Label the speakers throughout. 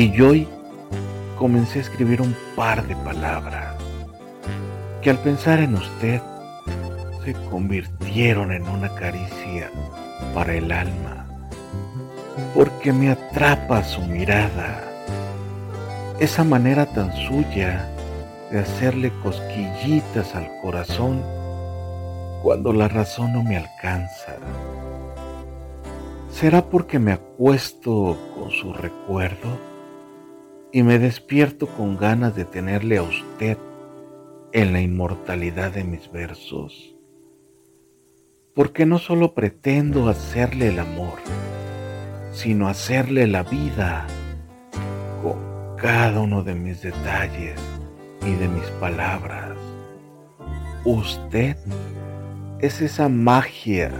Speaker 1: Y hoy comencé a escribir un par de palabras que al pensar en usted se convirtieron en una caricia para el alma, porque me atrapa su mirada, esa manera tan suya de hacerle cosquillitas al corazón cuando la razón no me alcanza. ¿Será porque me acuesto con su recuerdo y me despierto con ganas de tenerle a usted en la inmortalidad de mis versos? Porque no solo pretendo hacerle el amor, sino hacerle la vida con cada uno de mis detalles y de mis palabras. Usted es esa magia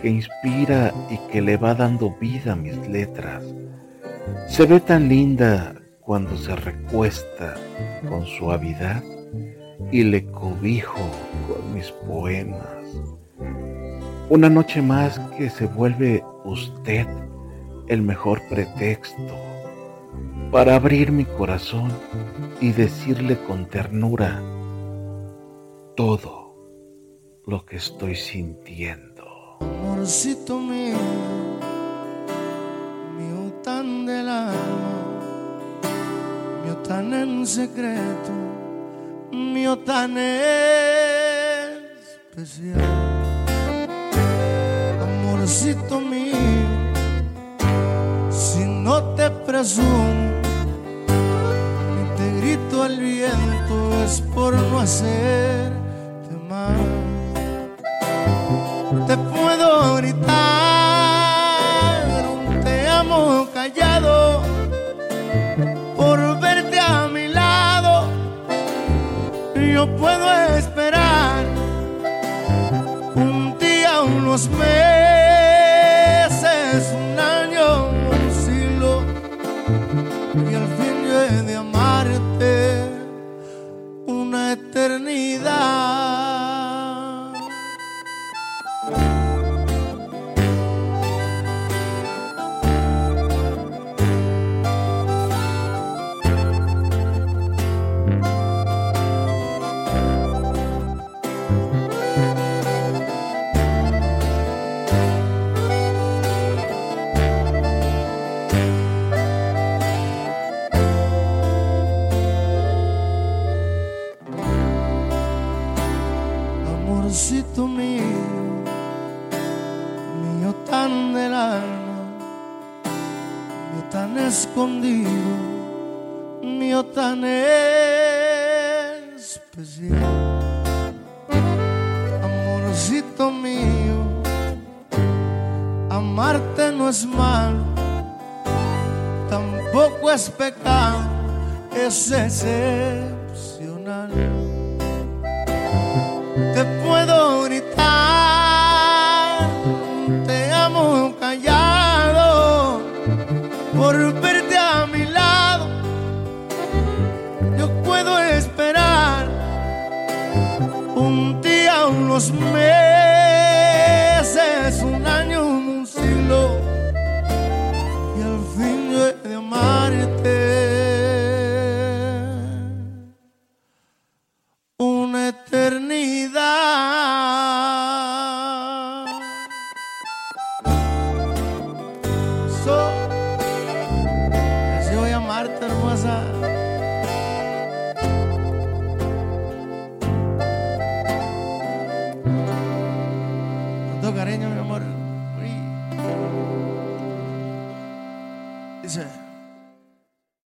Speaker 1: que inspira y que le va dando vida a mis letras. Se ve tan linda cuando se recuesta con suavidad y le cobijo con mis poemas. Una noche más que se vuelve usted el mejor pretexto para abrir mi corazón y decirle con ternura todo lo que estoy sintiendo.
Speaker 2: Amorcito mío, en secreto, mío tan especial. Amorcito mío, si no te presumo, ni te grito al viento, es por no hacerte mal te puedo gritar te amo callado Yo puedo esperar un día, unos meses, un año, un siglo y al fin yo he de amarte amorcito mío, mío tan del alma, mío tan escondido, mío tan especial. Amorcito mío, amarte no es mal, tampoco es pecado, es excepcional un día, unos meses, un año, un siglo, y al fin de amarte. Una eternidad. So, así voy a amarte, hermosa. Cariño, mi amor. Dice.